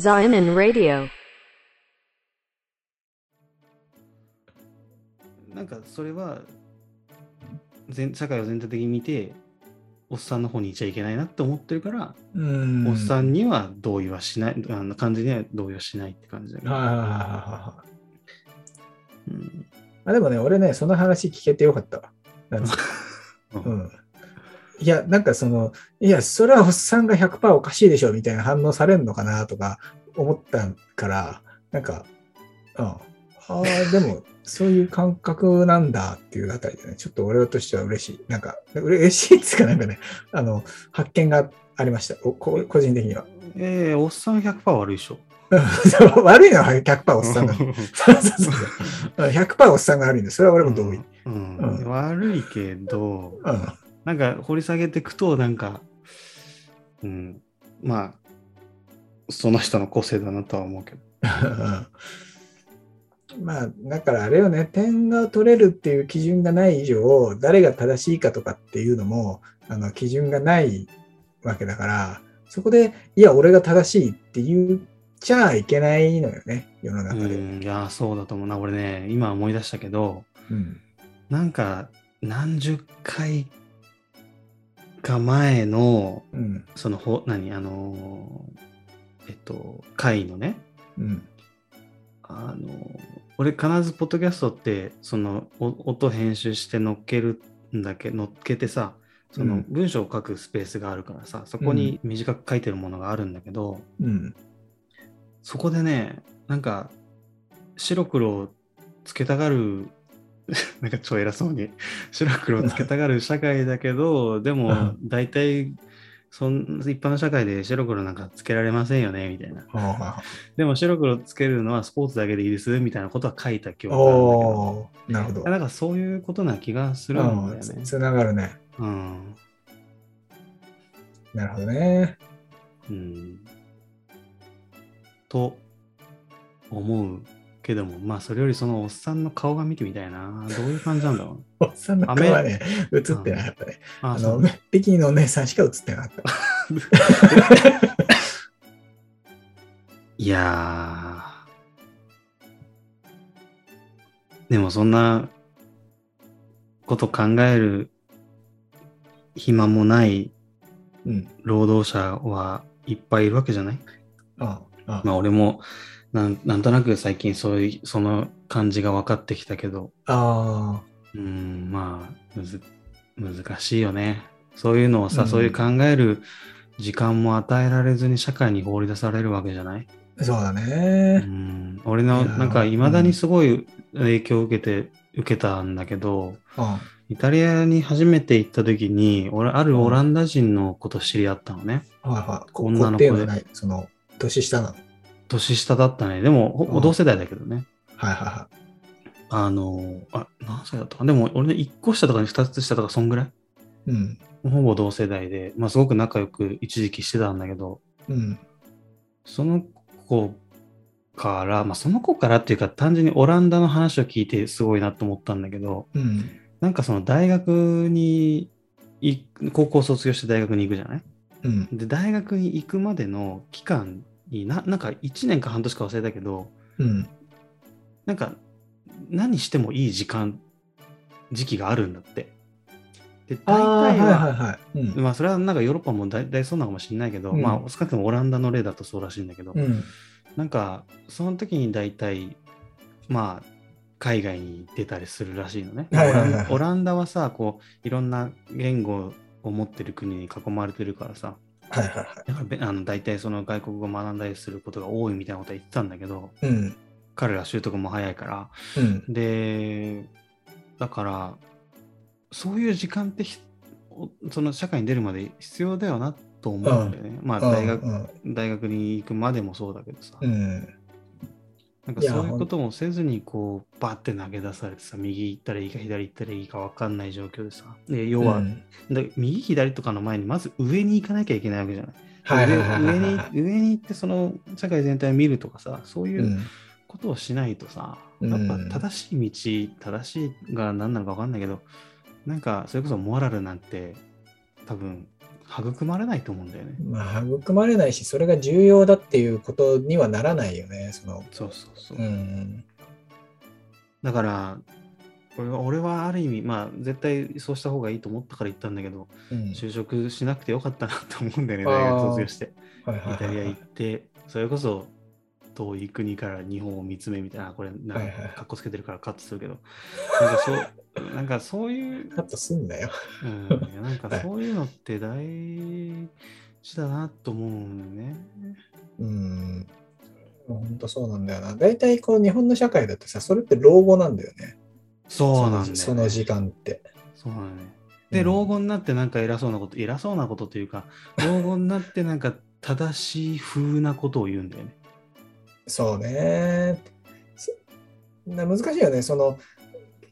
Zion Radio. なんかそれは全社会を全体的に見ておっさんの方にいちゃいけないなって思ってるから、うん。おっさんには同意はしないあの感じには同意はしないって感じだけど、はいはいはいはいはい。うんあでもね、俺ね、その話聞けてよかったわ。な うん。いや、なんかその、いや、それはおっさんが100%おかしいでしょみたいな反応されるのかなとか思ったから、なんか、うん。ああ、でも、そういう感覚なんだっていうあたりでね、ちょっと俺としては嬉しい。なんか、嬉しいっつうかなんかね、あの、発見がありました。個人的には。ええおっさん100%悪いでしょ。悪いのは100%おっさんが。そうそうそう。100%おっさんが悪いんで、それは俺も同意。うんうん悪いけど、うん。なんか掘り下げていくと、なんか、うん、まあ、その人の個性だなとは思うけど。まあ、だからあれよね、点が取れるっていう基準がない以上、誰が正しいかとかっていうのも、あの基準がないわけだから、そこで、いや、俺が正しいって言っちゃいけないのよね、世のう中で。ん、いや、そうだと思うな。俺ね、今思い出したけど、うん。なんか、何十回か前の、うん。その、ほ何、あのー、えっと、回のね、うん。あの、俺必ずポッドキャストって、そのお音編集して乗っけるんだけ乗っけてさ、そのうん文章を書くスペースがあるからさ、そこに短く書いてるものがあるんだけど、うん。そこでね、なんか、白黒をつけたがる、なんか超偉そうに、白黒をつけたがる社会だけど、でも、大体、そん一般の社会で白黒なんかつけられませんよね、みたいな。あでも白黒つけるのはスポーツだけでいいです、みたいなことは書いた記あ。憶があるんだけど、なるほど。なんかそういうことな気がするんだよね。うんつながるね。うん。なるほどね。うん。と思うけども、まあそれよりそのおっさんの顔が見てみたいな。どういう感じなんだろう。おっさんの顔はね、映ってなかったね。ああの、北京のお姉さんしか映ってなかった。いやー。でもそんなこと考える暇もないうん。労働者はいっぱいいるわけじゃない？ああ。まあ俺もなんなんとなく最近そういうその感じが分かってきたけど。あうんまあむず難しいよね。そういうのをさ、うん。そういう考える時間も与えられずに社会に放り出されるわけじゃない、あ、そうだうね。ん、俺のなんかいまだにすごい影響を受けて、受けたんだけどあイタリアに初めて行った時に俺あるオランダ人の子と知り合ったのね、はいはい。こ女の子で。その、年下なの？年下だったねでも同世代だけどね、はいはいはあの、あ、何歳だったかでも、俺ね、1個下とか2つ下とか、そんぐらい？い。うん。ほぼ同世代で、まあ、すごく仲良く一時期してたんだけど、うん。その子から、まあ、その子からっていうか、単純にオランダの話を聞いてすごいなと思ったんだけど、うん。なんかその大学にい、高校卒業して大学に行くじゃない？うん。で、大学に行くまでの期間にな、なんか1年か半年か忘れたけど、うん。なんか何してもいい時間、時期があるんだって。で、大体は。まあそれはなんかヨーロッパも大体そうなのかもしれないけど、うんまあ少なくともオランダの例だとそうらしいんだけど、うん。なんかその時に大体まあ海外に出たりするらしいのね。オランダはさ、こういろんな言語を持ってる国に囲まれてるからさ、はいはいはい。だからべあの大体その外国語を学んだりすることが多いみたいなことは言ってたんだけど、うん。彼ら習得も早いから、うん。で、だから、そういう時間ってその社会に出るまで必要だよなと思うんだよね。まあ大学、うん大学に行くまでもそうだけどさ、うん。なんかそういうこともせずにこうバッて投げ出されてさ、右行ったらいいか左行ったらいいか分かんない状況でさ、で要は、うん。で右左とかの前にまず上に行かなきゃいけないわけじゃない。はいはいはいはい上上に上に行ってその社会全体を見るとかさ、そういううん。ことをしないとさ、うん。やっぱ正しい道、正しいが何なのか分かんないけど、なんかそれこそモラルなんて多分育まれないと思うんだよね。まあ、育まれないし、それが重要だっていうことにはならないよね。そのそうそうそう。うん。だから、俺は俺はある意味、まあ、絶対そうした方がいいと思ったから言ったんだけど、うん就職しなくてよかったなと思うんだよね、大学卒業して。イタリア行って、それこそ遠い国から日本を見つめみたいな、これ、なんか、かっこつけてるからカットするけど、なんかそう、なんかそういう、カットすんだよ。うん、なんかそういうのって大事だなと思うんだよね。うん。本当そうなんだよな。大体こう日本の社会だってさ、それって老後なんだよね。そうなんだよ、ね。その時間って。そうなんだよね。で、うん老後になってなんか偉そうなこと、偉そうなことというか、老後になってなんか正しい風なことを言うんだよね。そうね。そな難しいよね。その、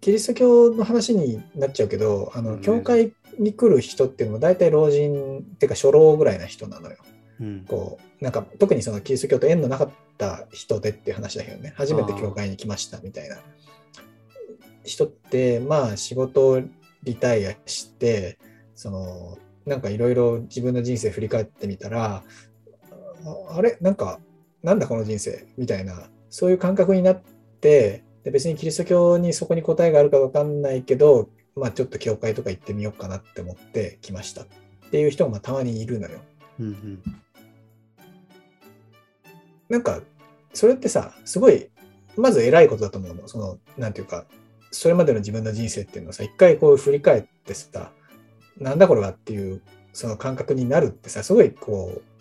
キリスト教の話になっちゃうけど、あの、うん教会に来る人っていうのも大体老人っていうか初老ぐらいな人なのよ。うん。こう、なんか特にそのキリスト教と縁のなかった人でっていう話だけどね、初めて教会に来ましたみたいな人って、まあ仕事をリタイアして、その、なんかいろいろ自分の人生振り返ってみたら、ああれ？なんか、なんだこの人生みたいな、そういう感覚になって、で別にキリスト教にそこに答えがあるかわかんないけど、まあちょっと教会とか行ってみようかなって思って来ましたっていう人がまあたまにいるのよ。うんうん。なんか、それってさ、すごい、まず偉いことだと思うの。その、なんていうか、それまでの自分の人生っていうのをさ、一回こう振り返ってさ、なんだこれはっていう、その感覚になるってさ、すごいこう、ん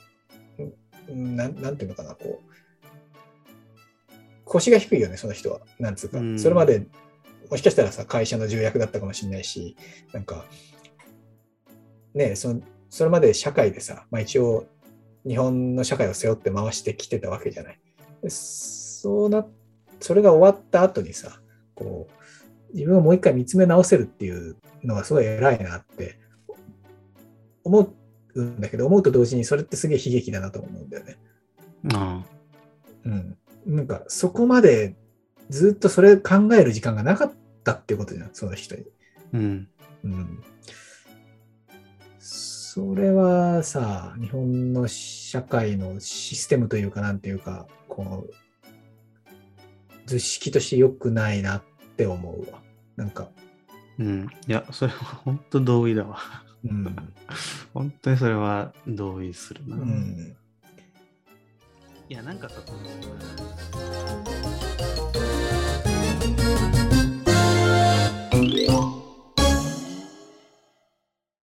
なんなんていうのかな、こう、腰が低いよね、その人は。なんつうかう、んそれまで、もしかしたらさ、会社の重役だったかもしれないし、なんか、ねその、それまで社会でさ、まあ一応、日本の社会を背負って回してきてたわけじゃない。でそうな、それが終わった後にさ、こう、自分をもう一回見つめ直せるっていうのがすごい偉いなって思うんだけど、思うと同時にそれってすげえ悲劇だなと思うんだよね。あうん。なんかそこまでずっとそれ考える時間がなかったっていうことじゃん、その人に。あ。うん。うん。それはさ、日本の社会のシステムというか、なんていうか、こう、図式として良くないなって思うわ。なんか、うん。いや、それは本当同意だわ。うん。本当にそれは同意するな。うん。いや、なんかさ、この